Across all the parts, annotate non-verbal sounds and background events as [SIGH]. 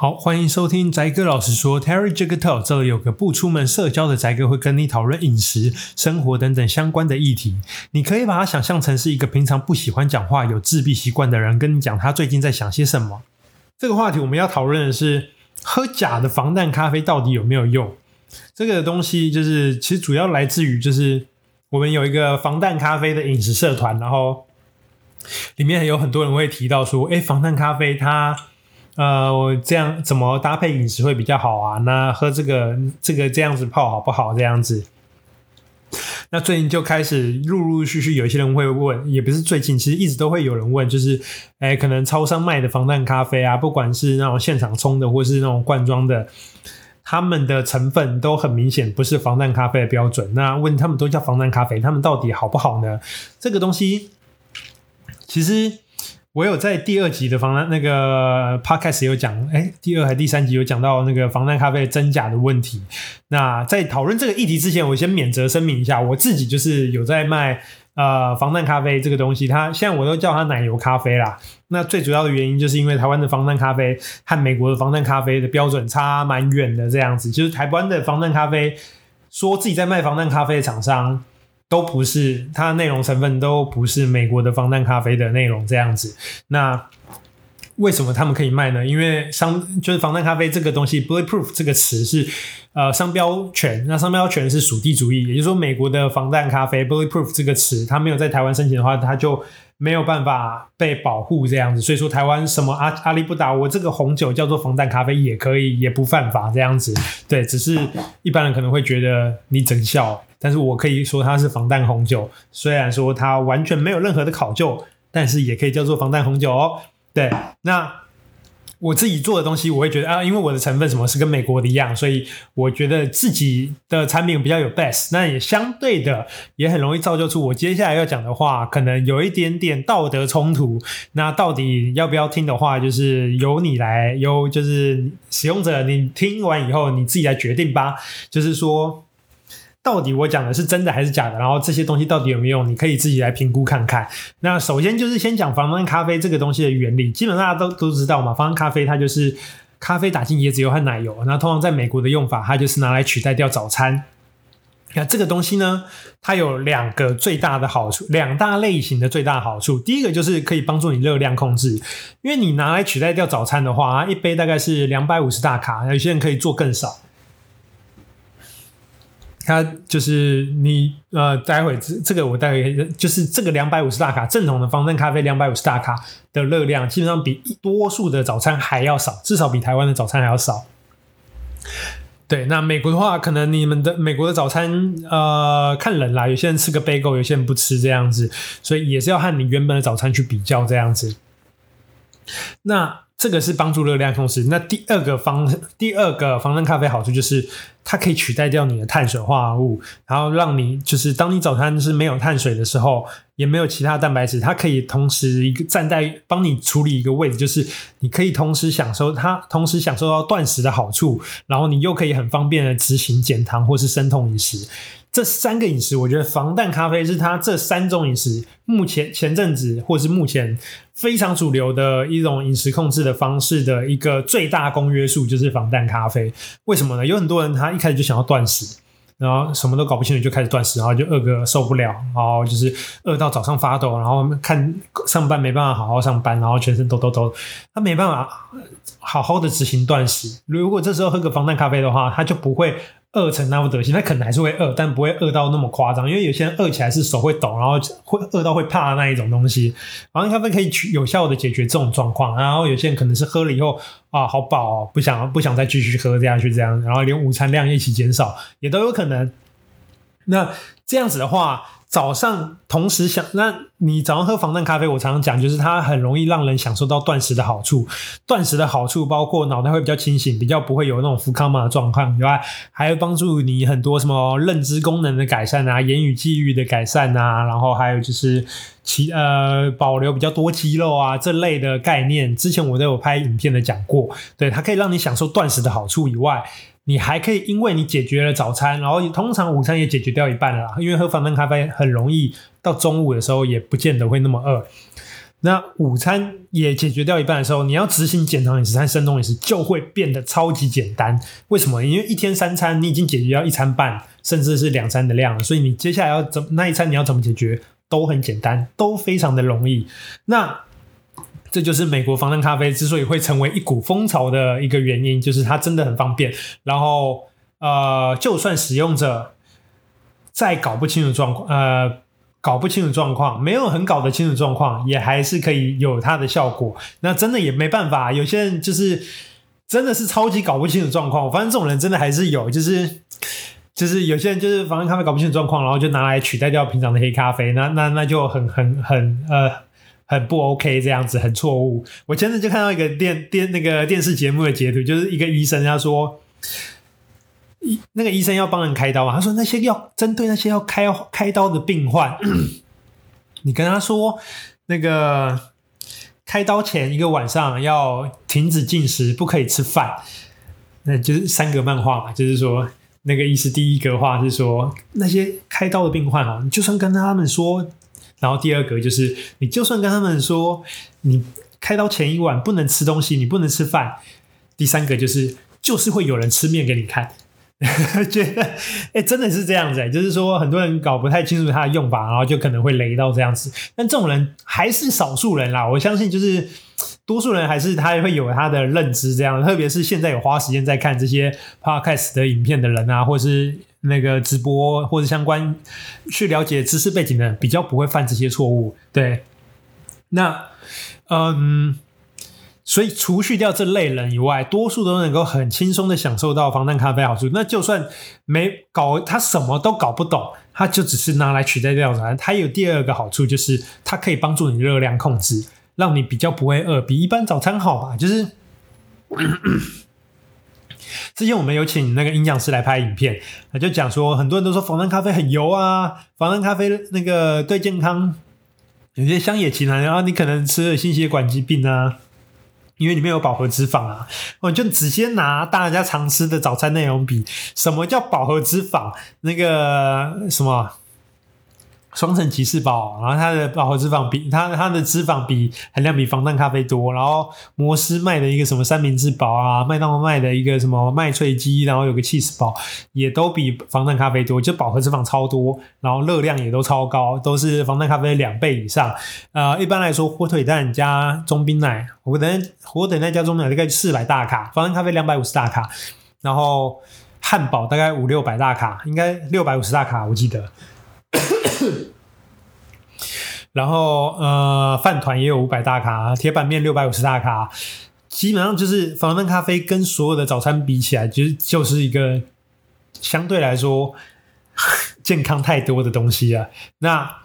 好，欢迎收听宅哥老实说，Terry Jigger Talk，这里有个不出门社交的宅哥会跟你讨论饮食、生活等等相关的议题。你可以把它想象成是一个平常不喜欢讲话、有自闭习惯的人，跟你讲他最近在想些什么。这个话题我们要讨论的是，喝假的防弹咖啡到底有没有用？这个东西就是其实主要来自于就是我们有一个防弹咖啡的饮食社团，然后里面有很多人会提到说，诶，防弹咖啡它。呃，我这样怎么搭配饮食会比较好啊？那喝这个这个这样子泡好不好？这样子，那最近就开始陆陆续续有一些人会问，也不是最近，其实一直都会有人问，就是，哎，可能超商卖的防弹咖啡啊，不管是那种现场冲的，或是那种罐装的，他们的成分都很明显不是防弹咖啡的标准。那问他们都叫防弹咖啡，他们到底好不好呢？这个东西其实。我有在第二集的防弹那个 podcast 有讲，哎、第二还第三集有讲到那个防弹咖啡真假的问题。那在讨论这个议题之前，我先免责声明一下，我自己就是有在卖呃防弹咖啡这个东西，它现在我都叫它奶油咖啡啦。那最主要的原因就是因为台湾的防弹咖啡和美国的防弹咖啡的标准差蛮远的，这样子，就是台湾的防弹咖啡说自己在卖防弹咖啡的厂商。都不是，它的内容成分都不是美国的防弹咖啡的内容这样子。那为什么他们可以卖呢？因为商就是防弹咖啡这个东西，bulletproof 这个词是呃商标权，那商标权是属地主义，也就是说美国的防弹咖啡 bulletproof 这个词，它没有在台湾申请的话，它就没有办法被保护这样子。所以说台湾什么阿阿里不打，我这个红酒叫做防弹咖啡也可以，也不犯法这样子。对，只是一般人可能会觉得你整笑。但是我可以说它是防弹红酒，虽然说它完全没有任何的考究，但是也可以叫做防弹红酒哦。对，那我自己做的东西，我会觉得啊，因为我的成分什么是跟美国的一样，所以我觉得自己的产品比较有 best，那也相对的也很容易造就出我接下来要讲的话，可能有一点点道德冲突。那到底要不要听的话，就是由你来，由就是使用者，你听完以后你自己来决定吧。就是说。到底我讲的是真的还是假的？然后这些东西到底有没有用？你可以自己来评估看看。那首先就是先讲防弹咖啡这个东西的原理，基本上大家都都知道嘛。防弹咖啡它就是咖啡打进椰子油和奶油，那通常在美国的用法，它就是拿来取代掉早餐。那这个东西呢，它有两个最大的好处，两大类型的最大好处。第一个就是可以帮助你热量控制，因为你拿来取代掉早餐的话，一杯大概是两百五十大卡，有些人可以做更少。它就是你呃，待会这这个我待会就是这个两百五十大卡正统的防弹咖啡两百五十大卡的热量，基本上比多数的早餐还要少，至少比台湾的早餐还要少。对，那美国的话，可能你们的美国的早餐呃看人啦，有些人吃个 bagel，有些人不吃这样子，所以也是要和你原本的早餐去比较这样子。那。这个是帮助热量控制。那第二个防第二个防弹咖啡好处就是，它可以取代掉你的碳水化合物，然后让你就是当你早餐是没有碳水的时候，也没有其他蛋白质，它可以同时一个站在帮你处理一个位置，就是你可以同时享受它，同时享受到断食的好处，然后你又可以很方便的执行减糖或是生酮饮食。这三个饮食，我觉得防弹咖啡是它这三种饮食目前前阵子或是目前非常主流的一种饮食控制的方式的一个最大公约数，就是防弹咖啡。为什么呢？有很多人他一开始就想要断食，然后什么都搞不清楚就开始断食，然后就饿个受不了，然后就是饿到早上发抖，然后看上班没办法好好上班，然后全身抖抖抖，他没办法好好的执行断食。如果这时候喝个防弹咖啡的话，他就不会。饿成那副德行，他可能还是会饿，但不会饿到那么夸张。因为有些人饿起来是手会抖，然后会饿到会怕的那一种东西。然后咖啡可以去有效的解决这种状况。然后有些人可能是喝了以后啊，好饱哦，不想不想再继续喝下去，这样，然后连午餐量一起减少，也都有可能。那这样子的话。早上同时想，那你早上喝防弹咖啡，我常常讲，就是它很容易让人享受到断食的好处。断食的好处包括脑袋会比较清醒，比较不会有那种福康玛的状况，以外还会帮助你很多什么认知功能的改善啊，言语记忆的改善啊，然后还有就是其呃保留比较多肌肉啊这类的概念。之前我都有拍影片的讲过，对，它可以让你享受断食的好处以外。你还可以，因为你解决了早餐，然后通常午餐也解决掉一半了。因为喝防弹咖啡很容易到中午的时候也不见得会那么饿。那午餐也解决掉一半的时候，你要执行减糖饮食和生酮饮食就会变得超级简单。为什么？因为一天三餐你已经解决掉一餐半，甚至是两餐的量了，所以你接下来要怎那一餐你要怎么解决都很简单，都非常的容易。那这就是美国防弹咖啡之所以会成为一股风潮的一个原因，就是它真的很方便。然后呃，就算使用者再搞不清楚状况，呃。搞不清楚状况，没有很搞得清楚状况，也还是可以有它的效果。那真的也没办法，有些人就是真的是超级搞不清楚状况。反正这种人真的还是有，就是就是有些人就是防弹咖啡搞不清楚状况，然后就拿来取代掉平常的黑咖啡，那那那就很很很呃很不 OK，这样子很错误。我前阵就看到一个电电那个电视节目的截图，就是一个医生他说。医那个医生要帮人开刀啊，他说那些要针对那些要开开刀的病患，[CLEARS THROAT] 你跟他说那个开刀前一个晚上要停止进食，不可以吃饭，那就是三格漫画嘛，就是说那个医师第一格话是说那些开刀的病患啊，你就算跟他们说，然后第二个就是你就算跟他们说你开刀前一晚不能吃东西，你不能吃饭，第三个就是就是会有人吃面给你看。[LAUGHS] 觉得哎、真的是这样子、就是说很多人搞不太清楚它的用法，然后就可能会雷到这样子。但这种人还是少数人啦，我相信就是多数人还是他会有他的认知这样。特别是现在有花时间在看这些 podcast 的影片的人啊，或是那个直播或者相关去了解知识背景的人，比较不会犯这些错误。对，那嗯。所以除去掉这类人以外，多数都能够很轻松的享受到防弹咖啡好处。那就算没搞，他什么都搞不懂，他就只是拿来取代掉早餐。它有第二个好处，就是它可以帮助你热量控制，让你比较不会饿，比一般早餐好吧？就是 [COUGHS] 之前我们有请那个营养师来拍影片，他就讲说，很多人都说防弹咖啡很油啊，防弹咖啡那个对健康有些乡野奇谈，然后你可能吃了心血管疾病啊。因为里面有饱和脂肪啊，我就直接拿大家常吃的早餐内容比，什么叫饱和脂肪？那个什么？双层起司堡，然后它的饱和脂肪比它它的脂肪比含量比防弹咖啡多，然后摩斯卖的一个什么三明治堡啊，麦当劳卖的一个什么麦脆鸡，然后有个 cheese 堡，也都比防弹咖啡多，就饱和脂肪超多，然后热量也都超高，都是防弹咖啡两倍以上。呃，一般来说，火腿蛋加中冰奶，火腿蛋火腿蛋加中冰奶大概四百大卡，防弹咖啡两百五十大卡，然后汉堡大概五六百大卡，应该六百五十大卡，我记得。[COUGHS] 然后呃，饭团也有五百大卡，铁板面六百五十大卡，基本上就是防弹咖啡跟所有的早餐比起来，就是就是一个相对来说健康太多的东西了。那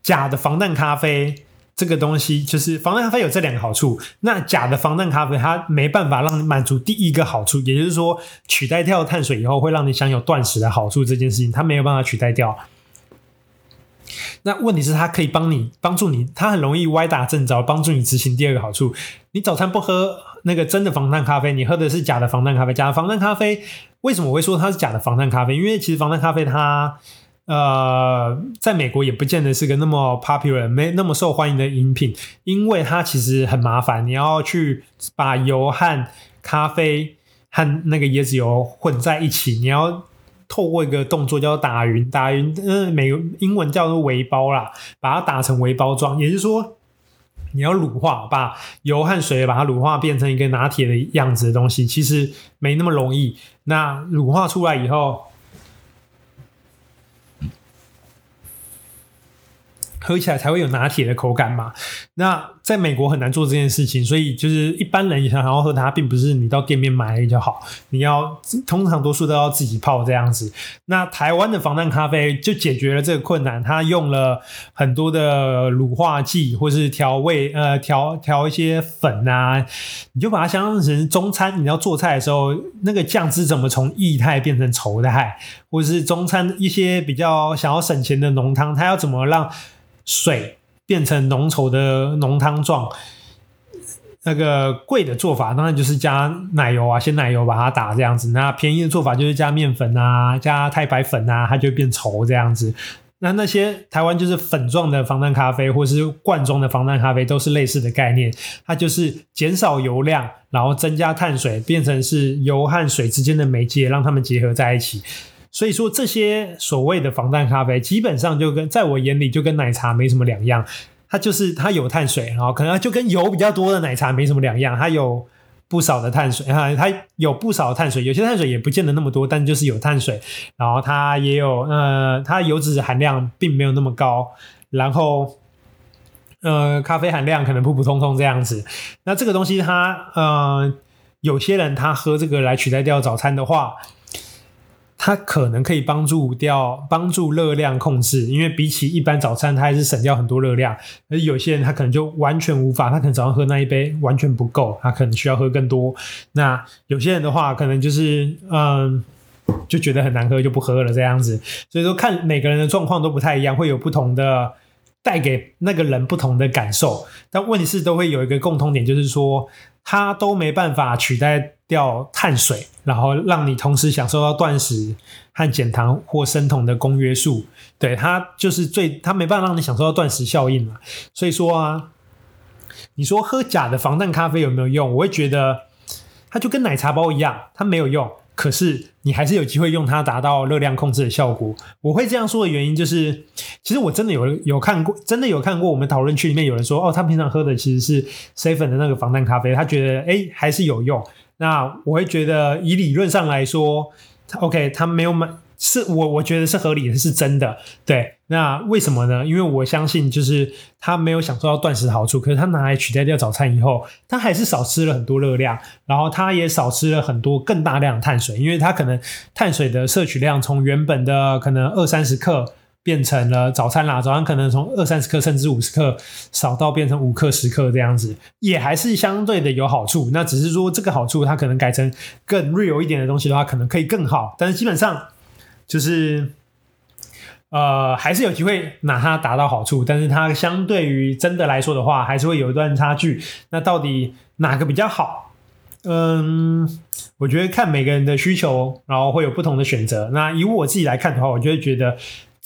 假的防弹咖啡这个东西，就是防弹咖啡有这两个好处。那假的防弹咖啡它没办法让你满足第一个好处，也就是说取代掉碳水以后会让你享有断食的好处这件事情，它没有办法取代掉。那问题是，它可以帮你帮助你，它很容易歪打正着，帮助你执行第二个好处。你早餐不喝那个真的防弹咖啡，你喝的是假的防弹咖啡。假的防弹咖啡为什么我会说它是假的防弹咖啡？因为其实防弹咖啡它呃，在美国也不见得是个那么 popular、没那么受欢迎的饮品，因为它其实很麻烦，你要去把油和咖啡和那个椰子油混在一起，你要。透过一个动作叫做打匀，打匀，嗯，美英文叫做围包啦，把它打成围包装，也就是说，你要乳化，把油和水把它乳化变成一个拿铁的样子的东西，其实没那么容易。那乳化出来以后。喝起来才会有拿铁的口感嘛。那在美国很难做这件事情，所以就是一般人想要喝它，并不是你到店面买就好，你要通常多数都要自己泡这样子。那台湾的防弹咖啡就解决了这个困难，它用了很多的乳化剂或是调味，呃，调调一些粉啊，你就把它想象成中餐，你要做菜的时候，那个酱汁怎么从液态变成稠态，或者是中餐一些比较想要省钱的浓汤，它要怎么让水变成浓稠的浓汤状，那个贵的做法当然就是加奶油啊，鲜奶油把它打这样子。那便宜的做法就是加面粉啊，加太白粉啊，它就变稠这样子。那那些台湾就是粉状的防弹咖啡，或是罐装的防弹咖啡，都是类似的概念。它就是减少油量，然后增加碳水，变成是油和水之间的媒介，让它们结合在一起。所以说，这些所谓的防弹咖啡，基本上就跟在我眼里就跟奶茶没什么两样。它就是它有碳水，然后可能就跟油比较多的奶茶没什么两样。它有。不少的碳水啊，它有不少碳水，有些碳水也不见得那么多，但就是有碳水。然后它也有呃，它油脂含量并没有那么高。然后呃，咖啡含量可能普普通通这样子。那这个东西它呃，有些人他喝这个来取代掉早餐的话。它可能可以帮助掉帮助热量控制，因为比起一般早餐，它还是省掉很多热量。而有些人他可能就完全无法，他可能早上喝那一杯完全不够，他可能需要喝更多。那有些人的话，可能就是嗯，就觉得很难喝就不喝了这样子。所以说，看每个人的状况都不太一样，会有不同的带给那个人不同的感受。但问题是都会有一个共通点，就是说。它都没办法取代掉碳水，然后让你同时享受到断食和减糖或生酮的公约数。对，它就是最，它没办法让你享受到断食效应嘛。所以说啊，你说喝假的防弹咖啡有没有用？我会觉得它就跟奶茶包一样，它没有用。可是你还是有机会用它达到热量控制的效果。我会这样说的原因就是，其实我真的有有看过，真的有看过我们讨论区里面有人说，哦，他平常喝的其实是 seven 的那个防弹咖啡，他觉得诶还是有用。那我会觉得以理论上来说，OK，他没有买。是我我觉得是合理的，是真的。对，那为什么呢？因为我相信，就是他没有享受到断食的好处，可是他拿来取代掉早餐以后，他还是少吃了很多热量，然后他也少吃了很多更大量的碳水，因为他可能碳水的摄取量从原本的可能二三十克变成了早餐啦，早餐可能从二三十克甚至五十克少到变成五克十克这样子，也还是相对的有好处。那只是说这个好处，它可能改成更 real 一点的东西的话，可能可以更好，但是基本上。就是，呃，还是有机会拿它达到好处，但是它相对于真的来说的话，还是会有一段差距。那到底哪个比较好？嗯，我觉得看每个人的需求，然后会有不同的选择。那以我自己来看的话，我就会觉得。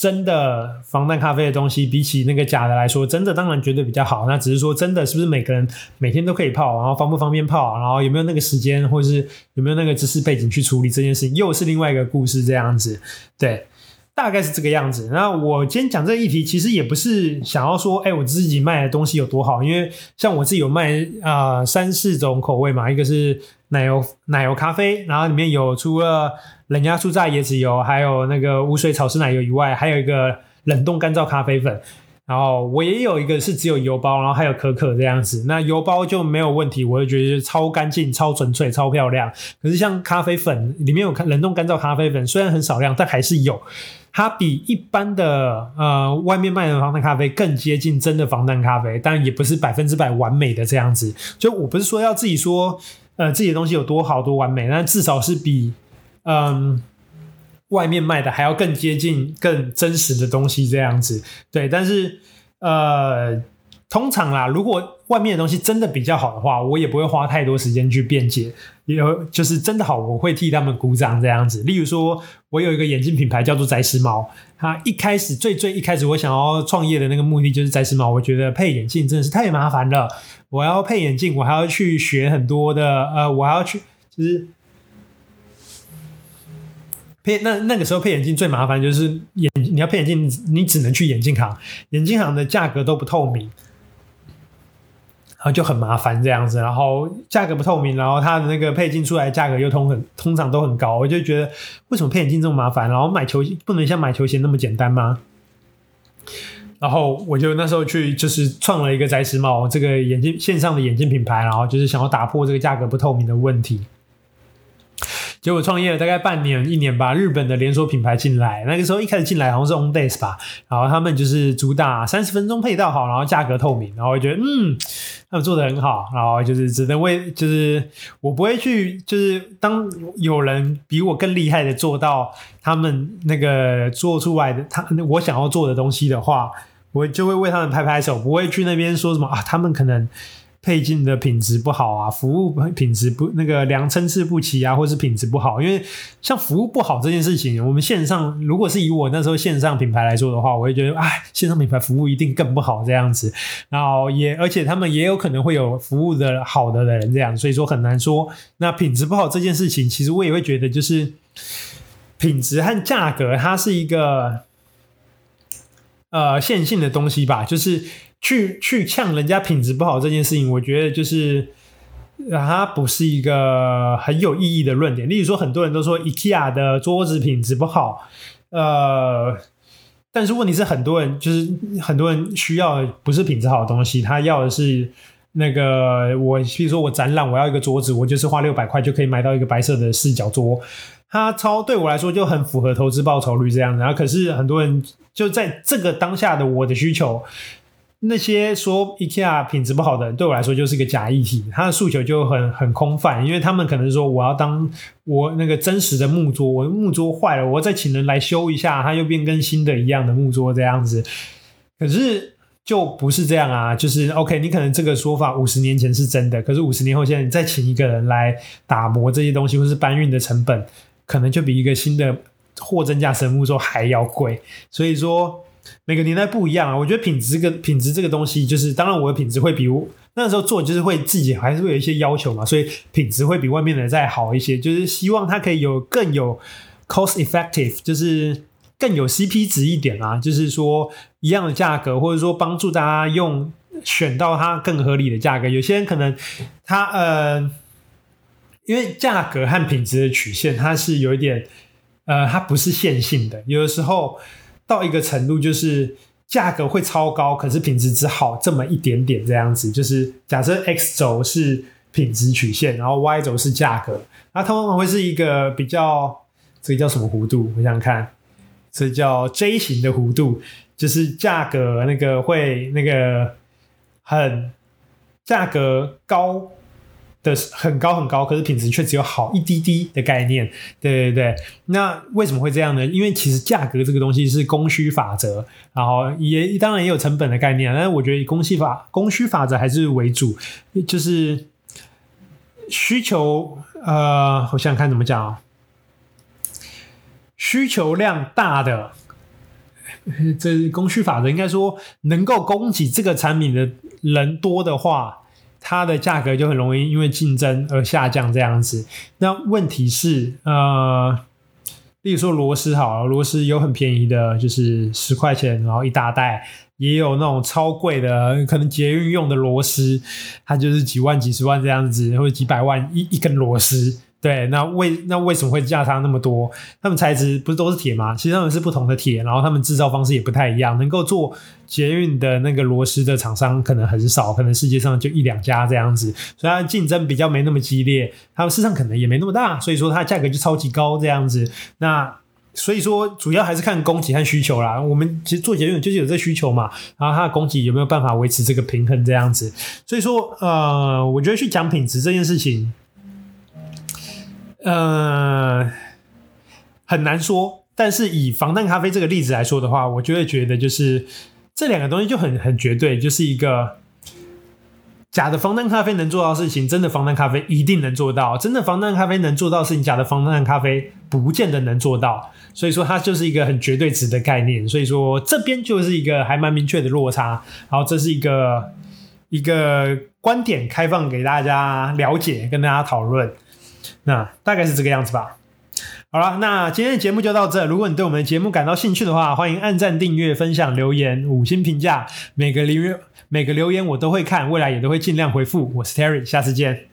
真的防弹咖啡的东西，比起那个假的来说，真的当然绝对比较好。那只是说，真的是不是每个人每天都可以泡，然后方不方便泡，然后有没有那个时间，或者是有没有那个知识背景去处理这件事情，又是另外一个故事。这样子，对，大概是这个样子。那我今天讲这个议题，其实也不是想要说，哎，我自己卖的东西有多好，因为像我自己有卖啊、三四种口味嘛，一个是奶油奶油咖啡，然后里面有除了冷压初榨椰子油，还有那个无水草莓奶油以外，还有一个冷冻干燥咖啡粉。然后我也有一个是只有油包，然后还有可可这样子。那油包就没有问题，我就觉得超干净、超纯粹、超漂亮。可是像咖啡粉里面有冷冻干燥咖啡粉，虽然很少量，但还是有。它比一般的呃外面卖的防弹咖啡更接近真的防弹咖啡，但也不是百分之百完美的这样子。就我不是说要自己说呃自己的东西有多好多完美，但至少是比。嗯，外面卖的还要更接近、更真实的东西这样子，对。但是，呃，通常啦，如果外面的东西真的比较好的话，我也不会花太多时间去辩解。有就是真的好，我会替他们鼓掌这样子。例如说，我有一个眼镜品牌叫做宅时髦，它一开始最最一开始我想要创业的那个目的就是宅时髦。我觉得配眼镜真的是太麻烦了，我要配眼镜，我还要去学很多的，呃，我还要去就是。配那那个时候配眼镜最麻烦就是眼你要配眼镜，你只能去眼镜行，眼镜行的价格都不透明，然后就很麻烦这样子。然后价格不透明，然后它的那个配镜出来价格又通很通常都很高，我就觉得为什么配眼镜这么麻烦？然后买球不能像买球鞋那么简单吗？然后我就那时候去就是创了一个宅时髦这个眼镜线上的眼镜品牌，然后就是想要打破这个价格不透明的问题。结果创业了大概半年一年吧，日本的连锁品牌进来，那个时候一开始进来好像是 Ondays 吧，然后他们就是主打三十分钟配到好，然后价格透明，然后我觉得嗯，他们做的很好，然后就是只能为就是我不会去就是当有人比我更厉害的做到他们那个做出来的他我想要做的东西的话，我就会为他们拍拍手，不会去那边说什么啊，他们可能。配镜的品质不好啊，服务品质不那个量参差不齐啊，或是品质不好。因为像服务不好这件事情，我们线上如果是以我那时候线上品牌来说的话，我会觉得哎，线上品牌服务一定更不好这样子。然后也而且他们也有可能会有服务的好的人这样，所以说很难说。那品质不好这件事情，其实我也会觉得就是品质和价格，它是一个。呃，线性的东西吧，就是去去呛人家品质不好这件事情，我觉得就是它不是一个很有意义的论点。例如说，很多人都说 IKEA 的桌子品质不好，呃，但是问题是，很多人就是很多人需要不是品质好的东西，他要的是那个我，比如说我展览，我要一个桌子，我就是花六百块就可以买到一个白色的四角桌。它超对我来说就很符合投资报酬率这样子，然后可是很多人就在这个当下的我的需求，那些说 IKEA 品质不好的人对我来说就是一个假议题，他的诉求就很很空泛，因为他们可能说我要当我那个真实的木桌，我的木桌坏了，我再请人来修一下，它又变跟新的一样的木桌这样子，可是就不是这样啊，就是 OK，你可能这个说法五十年前是真的，可是五十年后现在你再请一个人来打磨这些东西，或是搬运的成本。可能就比一个新的货真价实的木桌还要贵，所以说每个年代不一样啊。我觉得品质跟品质这个东西，就是当然我的品质会比那时候做，就是会自己还是会有一些要求嘛，所以品质会比外面的再好一些。就是希望它可以有更有 cost effective，就是更有 CP 值一点啊。就是说一样的价格，或者说帮助大家用选到它更合理的价格。有些人可能他呃。因为价格和品质的曲线，它是有一点，呃，它不是线性的。有的时候到一个程度，就是价格会超高，可是品质只好这么一点点这样子。就是假设 X 轴是品质曲线，然后 Y 轴是价格，那它往往会是一个比较，这个叫什么弧度？我想想看，这叫 J 型的弧度，就是价格那个会那个很价格高。的很高很高，可是品质却只有好一滴滴的概念，对对对。那为什么会这样呢？因为其实价格这个东西是供需法则，然后也当然也有成本的概念，但是我觉得以供需法供需法则还是为主，就是需求呃，我想想看怎么讲啊，需求量大的，这供需法则应该说能够供给这个产品的人多的话。它的价格就很容易因为竞争而下降这样子。那问题是，呃，例如说螺丝好了，螺丝有很便宜的，就是十块钱，然后一大袋，也有那种超贵的，可能捷运用的螺丝，它就是几万、几十万这样子，或者几百万一一根螺丝。对，那为那为什么会价差那么多？他们材质不是都是铁吗？其实他们是不同的铁，然后他们制造方式也不太一样。能够做捷运的那个螺丝的厂商可能很少，可能世界上就一两家这样子，所以它竞争比较没那么激烈，他们市场可能也没那么大，所以说它价格就超级高这样子。那所以说主要还是看供给和需求啦。我们其实做捷运就是有这需求嘛，然后它的供给有没有办法维持这个平衡这样子。所以说，呃，我觉得去讲品质这件事情。呃，很难说，但是以防弹咖啡这个例子来说的话，我就会觉得就是这两个东西就很很绝对，就是一个假的防弹咖啡能做到事情，真的防弹咖啡一定能做到；真的防弹咖啡能做到事情，假的防弹咖啡不见得能做到。所以说，它就是一个很绝对值的概念。所以说，这边就是一个还蛮明确的落差。然后，这是一个一个观点开放给大家了解，跟大家讨论。那大概是这个样子吧。好了，那今天的节目就到这。如果你对我们的节目感到兴趣的话，欢迎按赞、订阅、分享、留言、五星评价。每个留言每个留言我都会看，未来也都会尽量回复。我是 Terry，下次见。